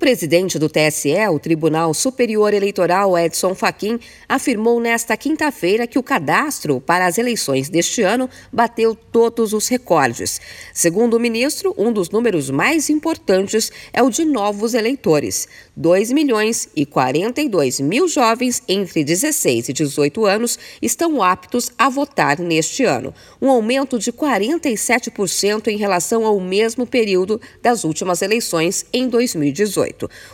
presidente do TSE, o Tribunal Superior Eleitoral Edson Fachin, afirmou nesta quinta-feira que o cadastro para as eleições deste ano bateu todos os recordes. Segundo o ministro, um dos números mais importantes é o de novos eleitores. 2 milhões e 42 mil jovens entre 16 e 18 anos estão aptos a votar neste ano, um aumento de 47% em relação ao mesmo período das últimas eleições em 2018.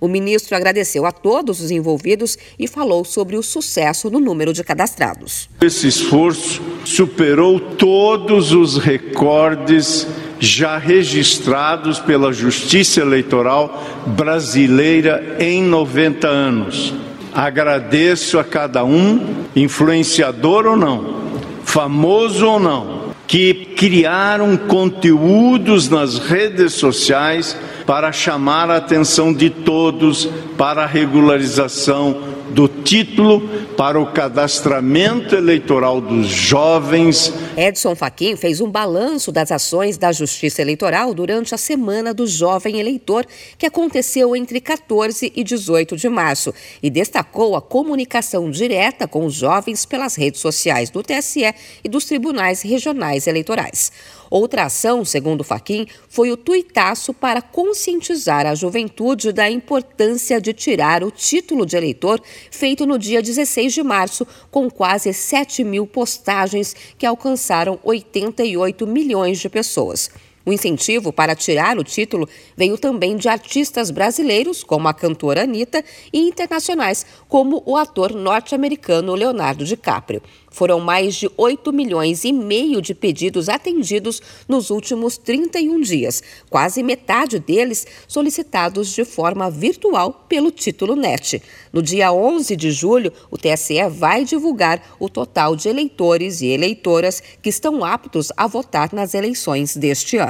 O ministro agradeceu a todos os envolvidos e falou sobre o sucesso no número de cadastrados. Esse esforço superou todos os recordes já registrados pela Justiça Eleitoral brasileira em 90 anos. Agradeço a cada um, influenciador ou não, famoso ou não, que criaram conteúdos nas redes sociais para chamar a atenção de todos para a regularização do título para o cadastramento eleitoral dos jovens. Edson Fachin fez um balanço das ações da Justiça Eleitoral durante a Semana do Jovem Eleitor, que aconteceu entre 14 e 18 de março, e destacou a comunicação direta com os jovens pelas redes sociais do TSE e dos tribunais regionais eleitorais. Outra ação, segundo Faquim, foi o tuitaço para conscientizar a juventude da importância de tirar o título de eleitor, feito no dia 16 de março, com quase 7 mil postagens que alcançaram 88 milhões de pessoas. O incentivo para tirar o título veio também de artistas brasileiros, como a cantora Anitta, e internacionais, como o ator norte-americano Leonardo DiCaprio. Foram mais de 8 milhões e meio de pedidos atendidos nos últimos 31 dias, quase metade deles solicitados de forma virtual pelo título NET. No dia 11 de julho, o TSE vai divulgar o total de eleitores e eleitoras que estão aptos a votar nas eleições deste ano.